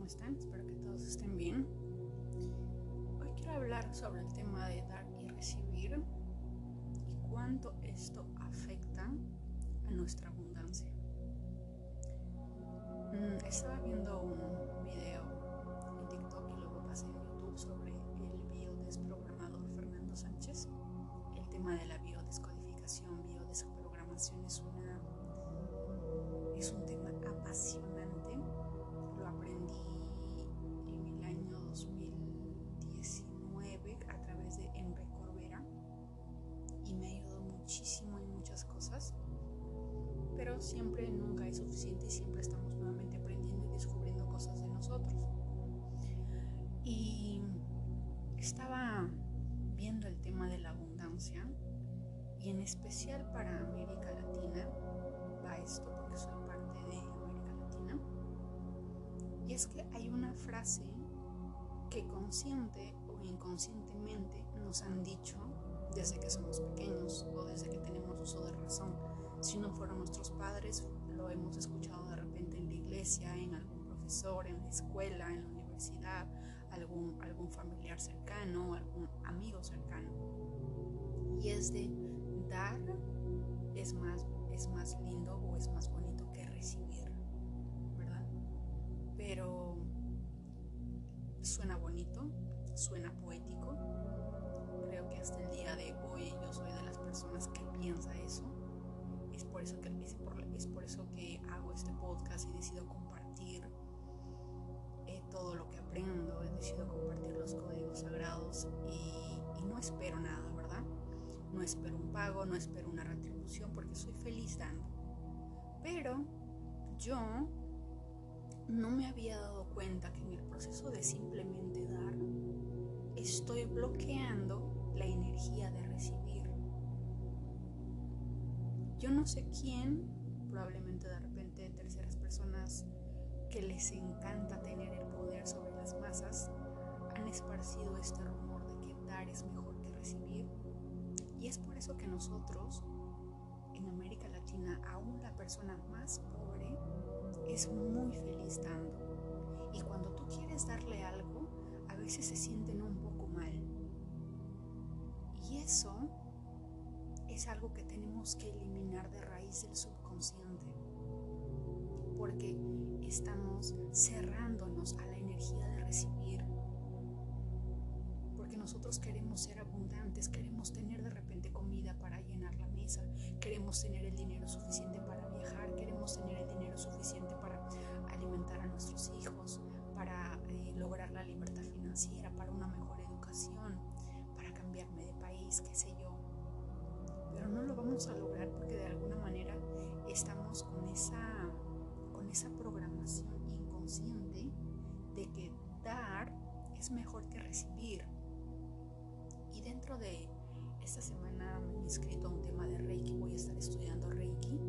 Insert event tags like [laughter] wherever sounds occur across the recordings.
¿cómo están? Espero que todos estén bien. Hoy quiero hablar sobre el tema de dar y recibir y cuánto esto afecta a nuestra abundancia. Mm, estaba viendo un video en TikTok y luego pasé en YouTube sobre el biodesprogramador Fernando Sánchez. El tema de la biodescodificación, biodesprogramación es una es un tema apasionante. Siempre nunca es suficiente y siempre estamos nuevamente aprendiendo y descubriendo cosas de nosotros. Y estaba viendo el tema de la abundancia y en especial para América Latina va esto porque soy y es que hay una frase que consciente o inconscientemente nos han dicho desde que somos pequeños o desde que tenemos uso de razón. Si no fueron nuestros padres, lo hemos escuchado de repente en la iglesia, en algún profesor, en la escuela, en la universidad, algún, algún familiar cercano, algún amigo cercano. Y es de dar es más, es más lindo o es más bonito que recibir pero suena bonito, suena poético. Creo que hasta el día decido compartir eh, todo lo que aprendo, he decidido compartir los códigos sagrados y, y no espero nada, ¿verdad? No espero un pago, no espero una retribución porque soy feliz dando. Pero yo no me había dado cuenta que en el proceso de simplemente dar, estoy bloqueando la energía de recibir. Yo no sé quién, probablemente personas que les encanta tener el poder sobre las masas, han esparcido este rumor de que dar es mejor que recibir. Y es por eso que nosotros, en América Latina, aún la persona más pobre, es muy feliz dando. Y cuando tú quieres darle algo, a veces se sienten un poco mal. Y eso es algo que tenemos que eliminar de raíz del subconsciente. Porque estamos cerrándonos a la energía de recibir. Porque nosotros queremos ser abundantes, queremos tener de repente comida para llenar la mesa, queremos tener el dinero suficiente para viajar, queremos tener el dinero suficiente para alimentar a nuestros hijos, para eh, lograr la libertad financiera, para una mejor educación, para cambiarme de país, qué sé yo. Pero no lo vamos a lograr porque de alguna manera estamos con esa, esa programación inconsciente de que dar es mejor que recibir. Y dentro de esta semana me he inscrito a un tema de Reiki, voy a estar estudiando Reiki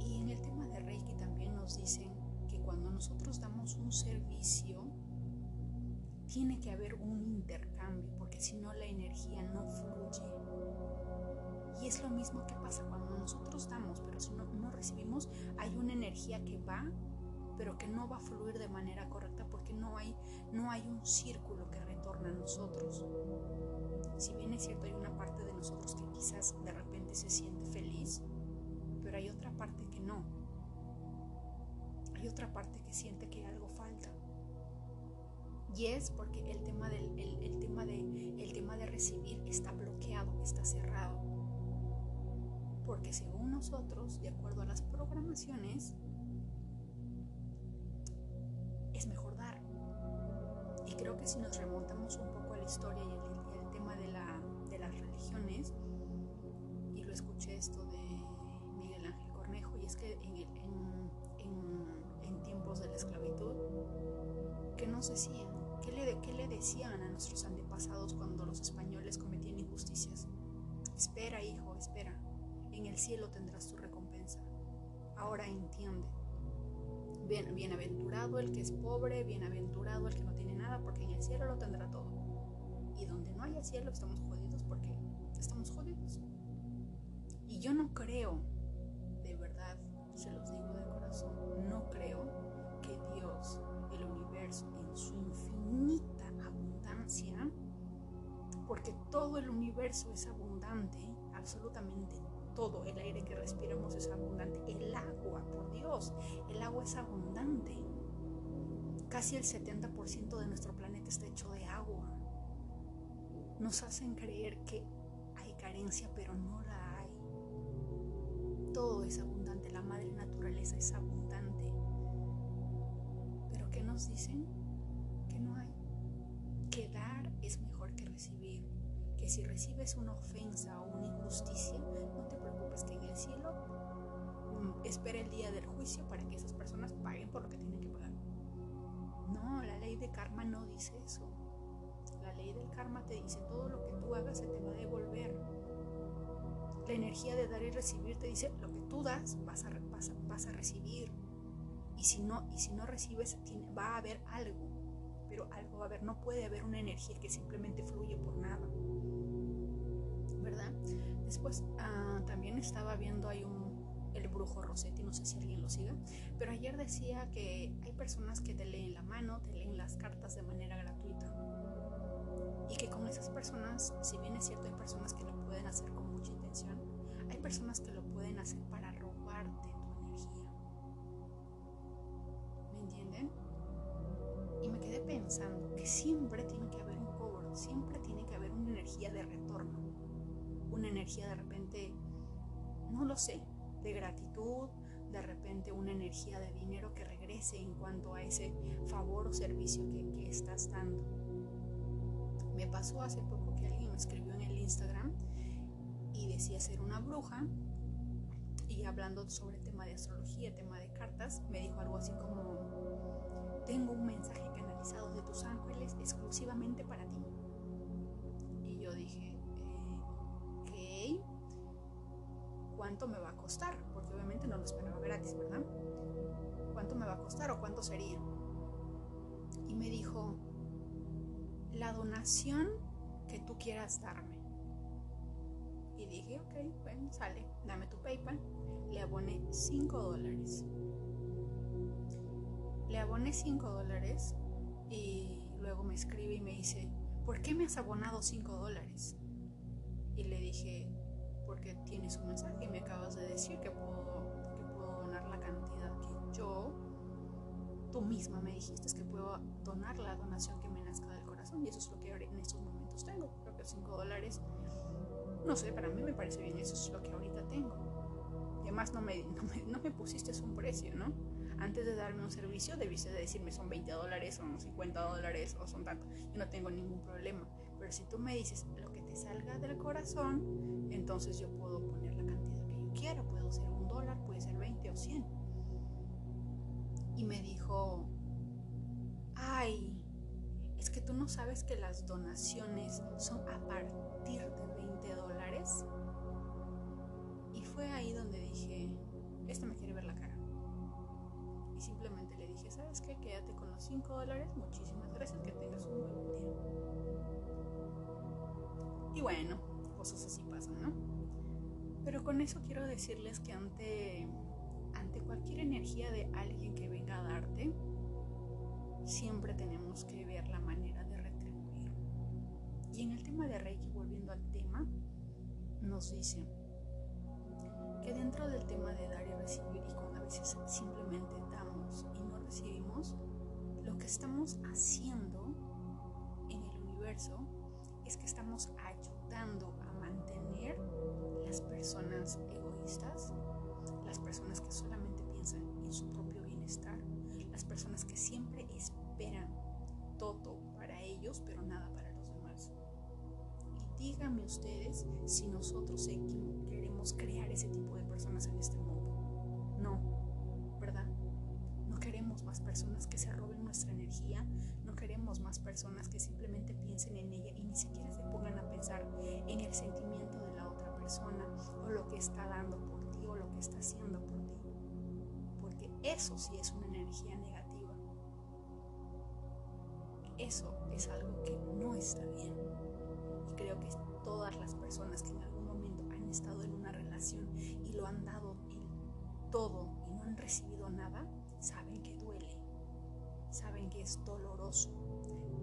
y en el tema de Reiki también nos dicen que cuando nosotros damos un servicio, tiene que haber un intercambio, porque si no la energía no fluye. Y es lo mismo que pasa cuando nosotros damos, pero si no, recibimos, hay una energía que va, pero que no va a fluir de manera correcta porque no hay, no hay un círculo que retorna a nosotros. Si bien es cierto, hay una parte de nosotros que quizás de repente se siente feliz, pero hay otra parte que no. Hay otra parte que siente que algo falta. Y es porque el tema, del, el, tema, de, el tema de recibir está bloqueado, está cerrado. Porque según nosotros, de acuerdo a las programaciones, es mejor dar. Y creo que si nos remontamos un poco a la historia y el, tema de, la, de las religiones, y lo escuché esto de y es que en, tiempos de la esclavitud, ¿qué nos decían? ¿Qué le, ¿Qué le decían a nuestros antepasados cuando los españoles cometían injusticias? Espera, hijo, espera en el cielo tendrás tu recompensa. Ahora entiende. Bienaventurado el que es pobre, bienaventurado el que no tiene nada, porque en el cielo lo tendrá todo. Y donde no haya cielo estamos jodidos porque estamos jodidos. Y yo no creo, de verdad, se los digo de corazón, no creo que Dios, el universo, en su infinita abundancia, porque todo el universo es abundante, absolutamente todo, el aire que respiramos es abundante, el agua, por Dios, el agua es abundante. Casi el 70% de nuestro planeta está hecho de agua. Nos hacen creer que hay carencia, pero no la hay. Todo es abundante, la madre naturaleza es abundante. Pero ¿qué nos dicen? Que no hay. Que dar es mejor que recibir. Que si recibes una ofensa o una injusticia, no te preocupes que en el cielo mm, espera el día del juicio para que esas personas paguen por lo que tienen que pagar. No, la ley de karma no dice eso. La ley del karma te dice todo lo que tú hagas se te va a devolver. La energía de dar y recibir te dice lo que tú das vas a, vas a, recibir. Y si no, y si no recibes, va a haber algo. Pero algo va a haber. No puede haber una energía que simplemente fluye por nada. Después ah, también estaba viendo hay un el brujo Rossetti, no sé si alguien lo siga, pero ayer decía que hay personas que te leen la mano, te leen las cartas de manera gratuita. Y que con esas personas, si bien es cierto, hay personas que lo pueden hacer con mucha intención, hay personas que lo pueden hacer para robarte tu energía. ¿Me entienden? Y me quedé pensando que siempre tiene que haber un cobro, siempre tiene que haber una energía de retorno, una energía de repente, no lo sé, de gratitud, de repente una energía de dinero que regrese en cuanto a ese favor o servicio que, que estás dando. Me pasó hace poco que alguien me escribió en el Instagram y decía ser una bruja y hablando sobre tema de astrología, tema de cartas, me dijo algo así como, tengo un mensaje canalizado de tus ángeles exclusivamente para ti. ¿Cuánto me va a costar? Porque obviamente no lo esperaba gratis, ¿verdad? ¿Cuánto me va a costar o cuánto sería? Y me dijo, la donación que tú quieras darme. Y dije, ok, bueno, sale, dame tu PayPal. Le aboné 5 dólares. Le aboné 5 dólares y luego me escribe y me dice, ¿por qué me has abonado 5 dólares? Y le dije, porque tienes un mensaje y me acabas de decir que puedo, que puedo donar la cantidad que yo, tú misma me dijiste que puedo donar la donación que me nazca del corazón y eso es lo que en estos momentos tengo. Creo que 5 dólares, no sé, para mí me parece bien, eso es lo que ahorita tengo. Y además no me, no me, no me pusiste un precio, ¿no? Antes de darme un servicio debiste de decirme son 20 dólares, son 50 dólares o son tanto. Yo no tengo ningún problema. Pero si tú me dices lo salga del corazón, entonces yo puedo poner la cantidad que yo quiera. Puedo ser un dólar, puede ser 20 o 100. Y me dijo, ay, es que tú no sabes que las donaciones son a partir de 20 dólares. Y fue ahí donde dije, este me quiere ver la cara. Y simplemente le dije, ¿sabes qué? Quédate con los 5 dólares. Muchísimas gracias, que tengas un buen día. Y bueno, cosas así pasan, ¿no? Pero con eso quiero decirles que ante, ante cualquier energía de alguien que venga a darte, siempre tenemos que ver la manera de retribuir. Y en el tema de Reiki, volviendo al tema, nos dice que dentro del tema de dar y recibir, y cuando a veces simplemente damos y no recibimos, lo que estamos haciendo en el universo es que estamos ayudando a mantener las personas egoístas, las personas que solamente piensan en su propio bienestar, las personas que siempre esperan todo para ellos, pero nada para los demás. Y díganme ustedes si nosotros queremos crear ese tipo de personas en este mundo. No, personas que se roben nuestra energía, no queremos más personas que simplemente piensen en ella y ni siquiera se pongan a pensar en el sentimiento de la otra persona o lo que está dando por ti o lo que está haciendo por ti. Porque eso sí es una energía negativa. Eso es algo que no está bien. Y creo que todas las personas que en algún momento han estado en una relación y lo han dado todo y no han recibido nada, saben que saben que es doloroso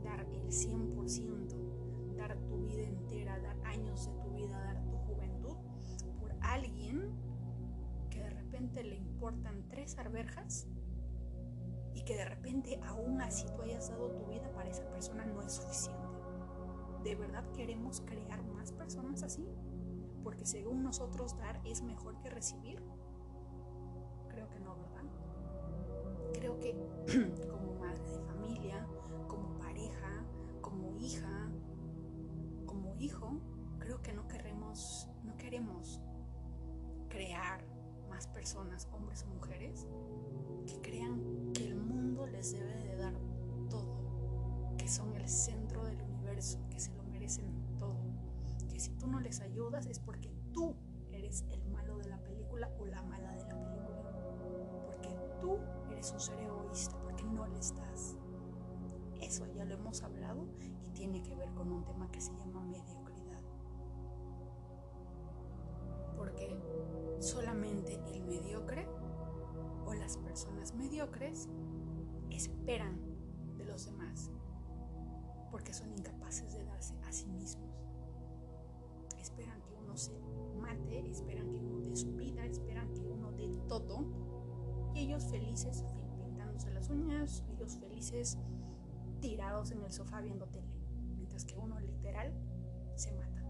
dar el 100%, dar tu vida entera, dar años de tu vida, dar tu juventud por alguien que de repente le importan tres arberjas y que de repente aún así tú hayas dado tu vida para esa persona no es suficiente. ¿De verdad queremos crear más personas así? Porque según nosotros dar es mejor que recibir. Creo que no, ¿verdad? Creo que [clears throat] como de familia, como pareja, como hija, como hijo, creo que no queremos, no queremos crear más personas, hombres o mujeres, que crean que el mundo les debe de dar todo, que son el centro del universo, que se lo merecen todo, que si tú no les ayudas es porque tú eres el malo de la película o la mala de la película, porque tú eres un ser egoísta, no les das. Eso ya lo hemos hablado y tiene que ver con un tema que se llama mediocridad. Porque solamente el mediocre o las personas mediocres esperan de los demás porque son incapaces de darse a sí mismos. Esperan que uno se mate, esperan que uno dé su vida, esperan que uno dé todo y ellos felices pintándose uñas, ellos felices tirados en el sofá viendo tele, mientras que uno literal se mata.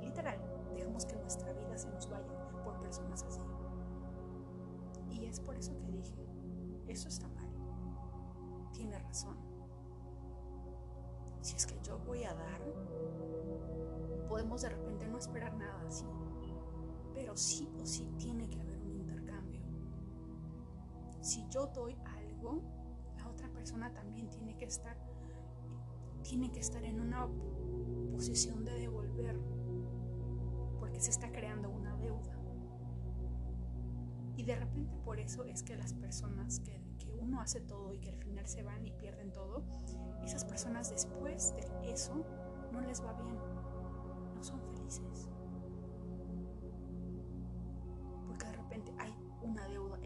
Literal, dejamos que nuestra vida se nos vaya por personas así. Y es por eso que dije, eso está mal. Tiene razón. Si es que yo voy a dar, podemos de repente no esperar nada así. Pero sí o sí tiene que haber un intercambio. Si yo doy algo, la otra persona también tiene que estar tiene que estar en una posición de devolver porque se está creando una deuda. Y de repente por eso es que las personas que, que uno hace todo y que al final se van y pierden todo, esas personas después de eso no les va bien, no son felices. Porque de repente hay una deuda,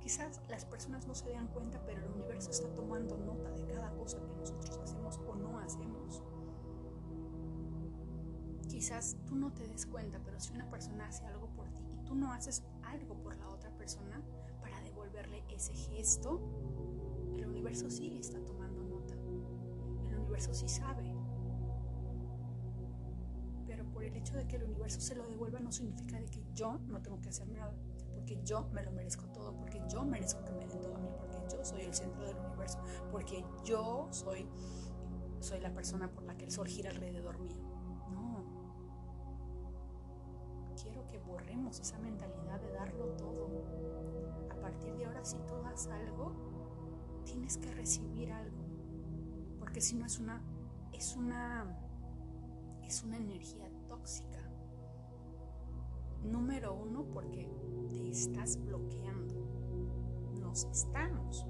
quizás las personas no se dan cuenta, pero el universo está tomando nota de cada cosa que nosotros hacemos o no hacemos. Quizás tú no te des cuenta, pero si una persona hace algo por ti y tú no haces algo por la otra persona para devolverle ese gesto, el universo sí está tomando nota. El universo sí sabe. Pero por el hecho de que el universo se lo devuelva no significa de que yo no tengo que hacer nada, porque yo me lo merezco todo, porque yo merezco que me den todo a mí, porque yo soy el centro del universo, porque yo soy soy la persona por la que el sol gira alrededor mío. No. Quiero que borremos esa mentalidad de darlo todo. A partir de ahora, si tú das algo, tienes que recibir algo. Porque si no es una, es una, es una energía tóxica. Número uno, porque te estás bloqueando. Nos estamos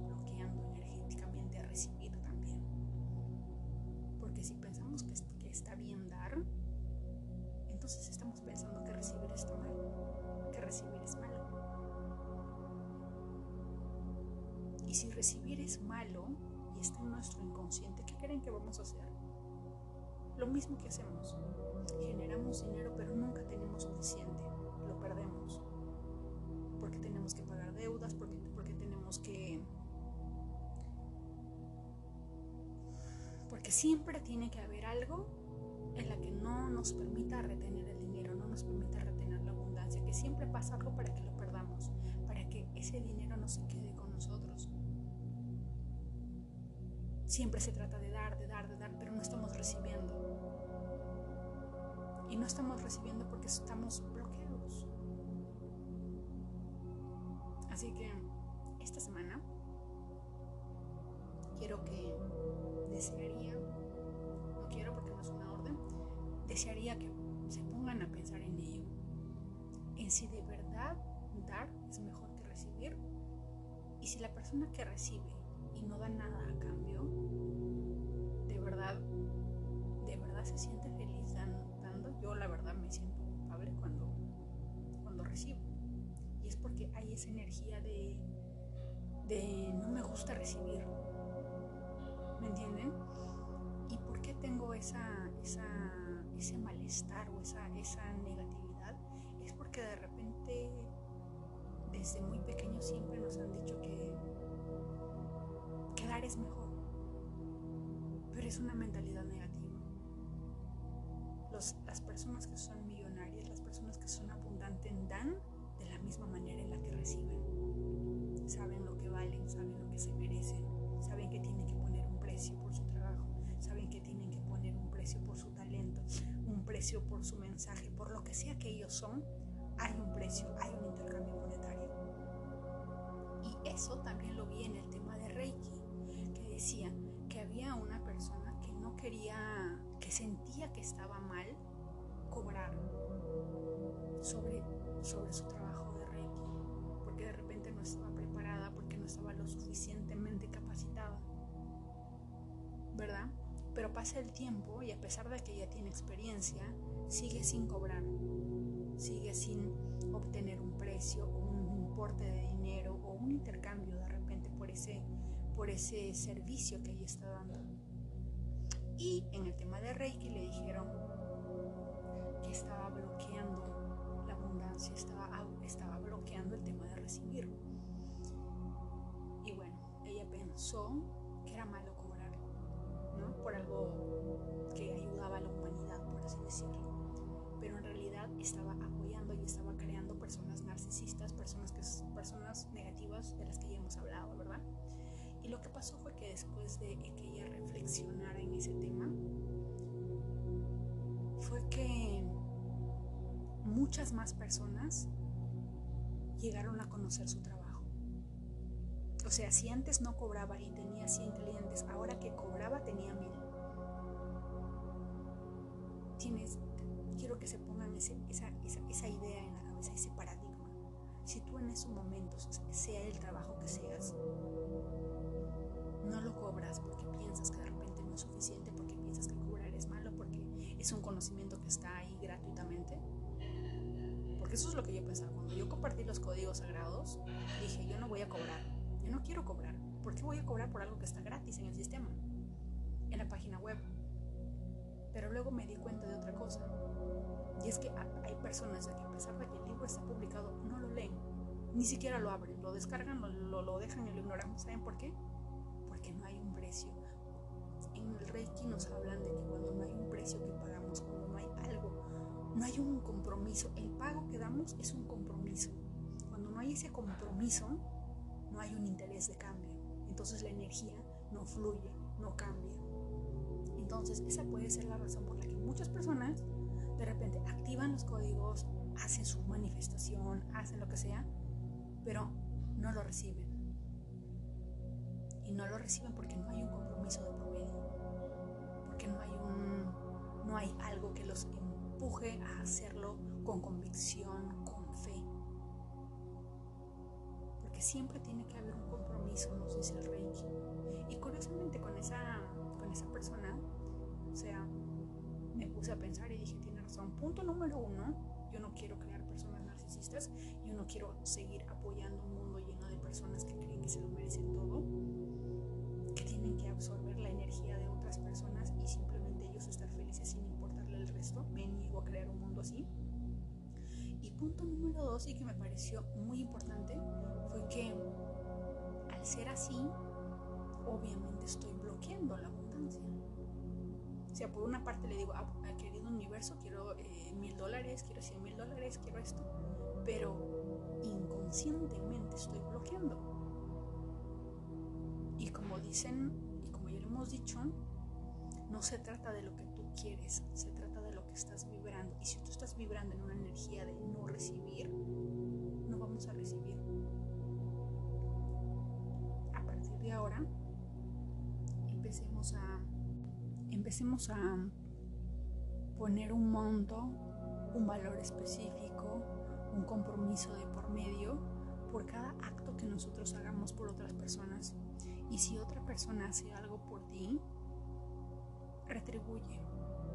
siempre tiene que haber algo en la que no nos permita retener el dinero, no nos permita retener la abundancia, que siempre pasa algo para que lo perdamos, para que ese dinero no se quede con nosotros. Siempre se trata de dar, de dar, de dar, pero no estamos recibiendo. Y no estamos recibiendo porque estamos bloqueados. Así que esta semana quiero que desearía, desearía que se pongan a pensar en ello, en si de verdad dar es mejor que recibir y si la persona que recibe y no da nada a cambio, de verdad, de verdad se siente feliz dando. Yo la verdad me siento culpable cuando, cuando recibo. Y es porque hay esa energía de, de no me gusta recibir. ¿Me entienden? ¿Y por qué tengo esa, ese malestar o esa, esa negatividad? Es porque de repente desde muy pequeños siempre nos han dicho que, que dar es mejor. Pero es una mentalidad negativa. las personas que son millonarias, las personas que son abundantes dan de la misma manera en la que reciben. Saben lo que valen, saben lo que se merecen, saben que tienen que poner un precio por su precio por su talento, un precio por su mensaje, por lo que sea que ellos son, hay un precio, hay un intercambio monetario. Y eso también lo vi en el tema de Reiki, que decía que había una persona que no quería, que sentía que estaba mal cobrar sobre, sobre su trabajo de Reiki, porque de repente no estaba preparada, porque no estaba lo suficientemente capacitada, ¿verdad? Pero pasa el tiempo y a pesar de que ella tiene experiencia, sigue sin cobrar sigue sin obtener un precio o un importe de dinero o un intercambio de repente por ese, por ese servicio que ella está dando. Y en el tema de Reiki le dijeron que estaba bloqueando la abundancia, estaba, estaba bloqueando el tema de recibir. Y bueno, ella pensó que era malo. Por algo que ayudaba a la humanidad, por así decirlo pero en realidad estaba apoyando y estaba creando personas narcisistas, personas, que, personas negativas de las que ya hemos hablado, ¿verdad? Y lo que pasó fue que después de que ella reflexionara en ese tema, fue que muchas más personas llegaron a conocer su trabajo. O sea, si antes no cobraba y tenía 100 clientes, ahora que cobraba tenía 1000. Tienes quiero que se pongan esa, esa, idea en la cabeza, ese paradigma. Si tú en esos momentos, sea el trabajo que seas, no lo cobras porque piensas que de repente no es suficiente, porque piensas que cobrar es malo, porque es un conocimiento que está ahí gratuitamente. Porque eso es lo que yo pensaba. Cuando yo compartí los códigos sagrados, dije, yo no voy a cobrar, yo no quiero cobrar. ¿Por qué voy a cobrar por algo que está gratis en el sistema? En la página web. Pero luego me di cuenta de otra cosa. Y es que hay personas que a pesar de que el libro está publicado, no lo leen, ni siquiera lo abren, lo descargan, lo, lo, dejan y lo ignoran. ¿Saben por qué? Porque no hay un precio. En el Reiki nos hablan de que cuando no hay un precio que pagamos, cuando no hay algo, no hay un compromiso, el pago que damos es un compromiso. Cuando no hay ese compromiso, no hay un interés de cambio. Entonces la energía no fluye, no cambia. Entonces esa puede ser la razón por la que muchas personas de repente activan los códigos, hacen su manifestación, hacen lo que sea, pero no lo reciben. Y no lo reciben porque no hay un compromiso de por medio, porque no hay un no hay algo que los empuje a hacerlo con convicción, con fe. Porque siempre tiene que haber un compromiso, nos dice el Reiki. Y curiosamente con esa con esa persona, o sea, me puse a pensar y dije, razón. Punto número uno, yo no quiero crear personas narcisistas, yo no quiero seguir apoyando un mundo lleno de personas que creen que se lo merecen todo, que tienen que absorber la energía de otras personas y simplemente ellos estar felices sin importarle el resto. Me niego a crear un mundo así. Y punto número dos, y que me pareció muy importante, fue que al ser así, obviamente estoy bloqueando la abundancia. O sea, por una parte le digo, ah, querido universo, quiero eh, mil dólares, quiero cien mil dólares, quiero esto, pero inconscientemente estoy bloqueando. Y como dicen, y como ya lo hemos dicho, no se trata de lo que tú quieres, se trata de lo que estás vibrando. Y si tú estás vibrando en una energía de no recibir, no vamos a recibir. A partir de ahora, empecemos a empecemos a poner un monto, un valor específico, un compromiso de por medio por cada acto que nosotros hagamos por otras personas. Y si otra persona hace algo por ti, retribuye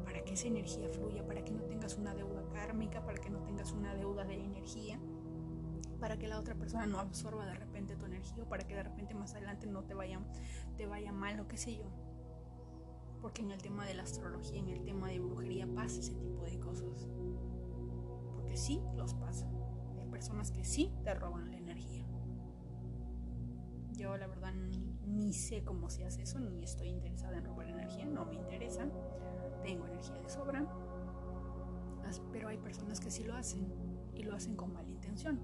para que esa energía fluya, para que no tengas una deuda kármica, para que no tengas una deuda de energía, para que la otra persona no absorba de repente tu energía o para que de repente más adelante no te vaya, te vaya mal o qué sé yo porque en el tema de la astrología, en el tema de brujería pasa ese tipo de cosas. Porque sí los pasa. Hay personas que sí te roban la energía. Yo la verdad ni, sé cómo se hace eso, ni estoy interesada en robar energía, no me interesa. Tengo energía de sobra. Pero hay personas que sí lo hacen y lo hacen con mala intención.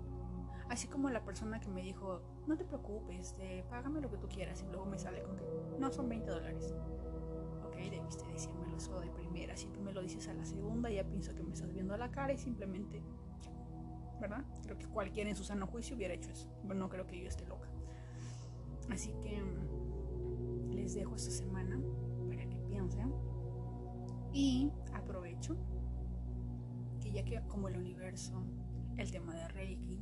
Así como la persona que me dijo, no te preocupes, págame lo que tú quieras y luego me sale con que no son 20 dólares. Debiste decírmelo eso de primera. Si tú me lo dices a la segunda, ya pienso que me estás viendo a la cara y simplemente, ¿verdad? Creo que cualquiera en su sano juicio hubiera hecho eso. Bueno, no creo que yo esté loca. Así que mm, les dejo esta semana para que piensen y aprovecho que ya que como el universo, el tema de Reiki,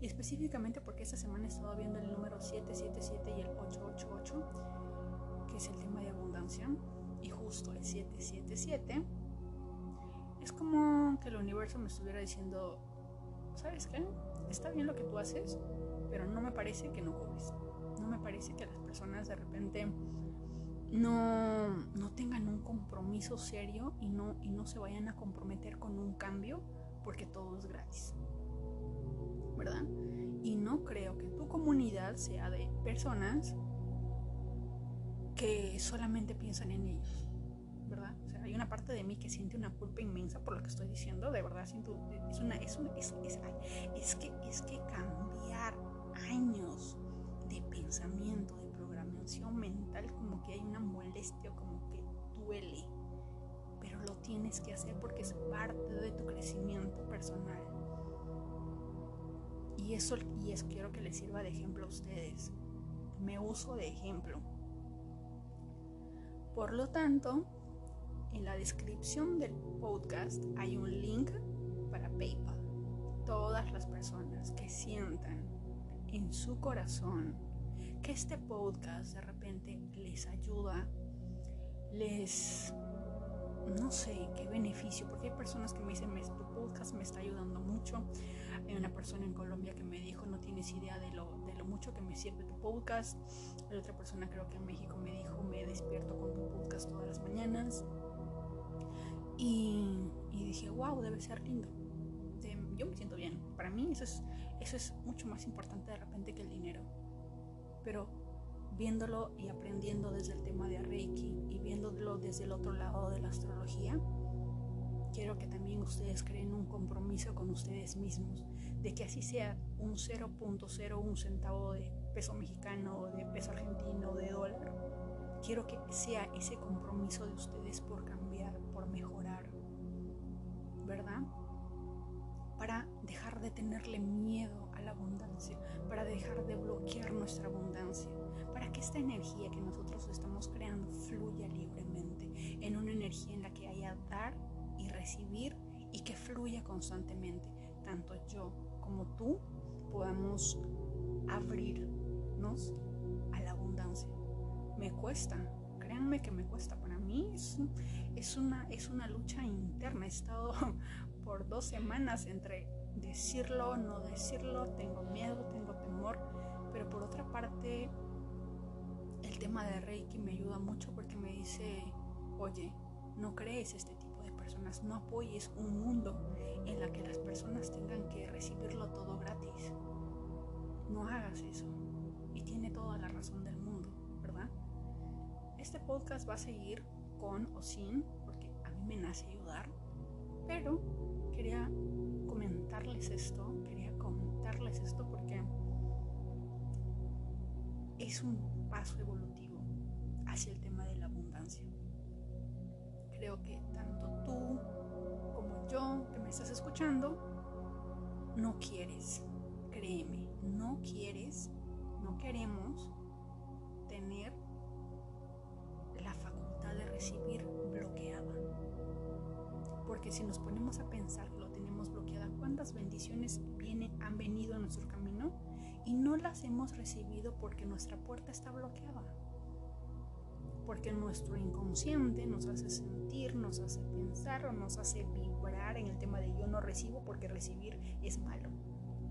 y específicamente porque esta semana he estado viendo el número 777 y el 888, que es el tema de abundancia, y justo el 777, es como que el universo me estuviera diciendo, ¿sabes qué? Está bien lo que tú haces, pero no me parece que no cobres. No me parece que las personas de repente no, no tengan un compromiso serio y no, y no se vayan a comprometer con un cambio porque todo es gratis. ¿verdad? Y no creo que tu comunidad sea de personas que solamente piensan en ellos, ¿verdad? O sea, hay una parte de mí que siente una culpa inmensa por lo que estoy diciendo, de verdad siento, es una, es, es, es, que, es que cambiar años de pensamiento, de programación mental, como que hay una molestia, como que duele, pero lo tienes que hacer porque es parte de tu crecimiento personal y eso, y eso quiero que les sirva de ejemplo a ustedes. Me uso de ejemplo. Por lo tanto, en la descripción del podcast hay un link para PayPal. Todas las personas que sientan en su corazón que este podcast de repente les ayuda, les no sé qué beneficio, porque hay personas que me dicen, tu podcast me está ayudando mucho. Hay una persona en Colombia que me dijo, no tienes idea de lo, de lo mucho que me sirve podcast. Hay otra persona creo que en México me dijo, me despierto con tu podcast todas las mañanas. Y, y dije, wow, debe ser lindo. yo me siento bien. Para mí eso es, eso es mucho más importante de repente que el dinero. Pero viéndolo y aprendiendo desde el tema de Reiki y viéndolo desde el otro lado de la astrología, quiero que también ustedes creen un compromiso con ustedes mismos, de que así sea un 0.01 centavo de peso mexicano, de peso argentino, de dólar, quiero que sea ese compromiso de ustedes por cambiar, por mejorar, ¿verdad? Para dejar de tenerle miedo a la abundancia, para dejar de bloquear nuestra abundancia, para que esta energía que nosotros estamos creando fluya libremente, en una energía en la que haya dar y recibir y que fluya constantemente. Tanto yo como tú podamos abrirnos a la abundancia. Me cuesta, créanme que me cuesta. Para mí es, una, es una lucha interna. He estado [laughs] por dos semanas entre decirlo, no decirlo, tengo miedo, tengo temor, pero por otra parte el tema de Reiki me ayuda mucho porque me dice, oye, no crees este personas, no apoyes un mundo en la que las personas tengan que recibirlo todo gratis. No hagas eso. Y tiene toda la razón del mundo, ¿verdad? Este podcast va a seguir con o sin, porque a mí me nace ayudar, pero quería comentarles esto, quería comentarles esto porque es un paso evolutivo hacia el tema. Creo que tú como yo que me estás escuchando no quieres, créeme, no quieres, no queremos tener la facultad de recibir bloqueada. Porque si nos ponemos a pensar que lo tenemos bloqueada, ¿cuántas bendiciones vienen, han venido a nuestro camino y no las hemos recibido porque nuestra puerta está bloqueada? Porque nuestro inconsciente nos hace sentir, nos hace pensar o nos hace vibrar en el tema de yo no recibo porque recibir es malo.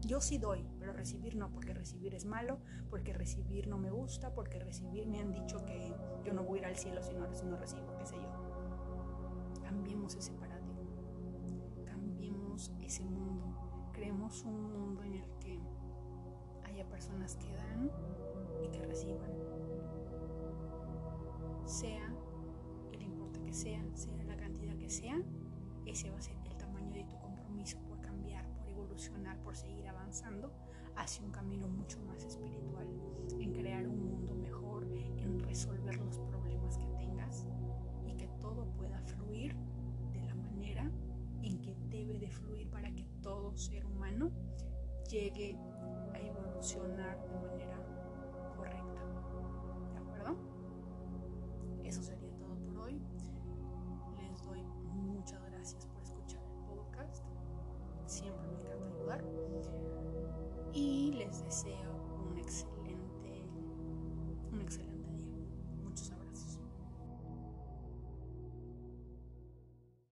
Yo sí doy, pero recibir no, porque recibir es malo, porque recibir no me gusta, porque recibir me han dicho que yo no voy a ir al cielo si no, no recibo, qué sé yo. Cambiemos ese paradigma, cambiemos ese mundo, creemos un mundo en el que haya personas que dan y que reciban. Sea, y le importa que sea, sea la cantidad que sea, ese va a ser el tamaño de tu compromiso por cambiar, por evolucionar, por seguir avanzando hacia un camino mucho más espiritual, en crear un mundo mejor, en resolver los problemas que tengas y que todo pueda fluir de la manera en que debe de fluir para que todo ser humano llegue a evolucionar de manera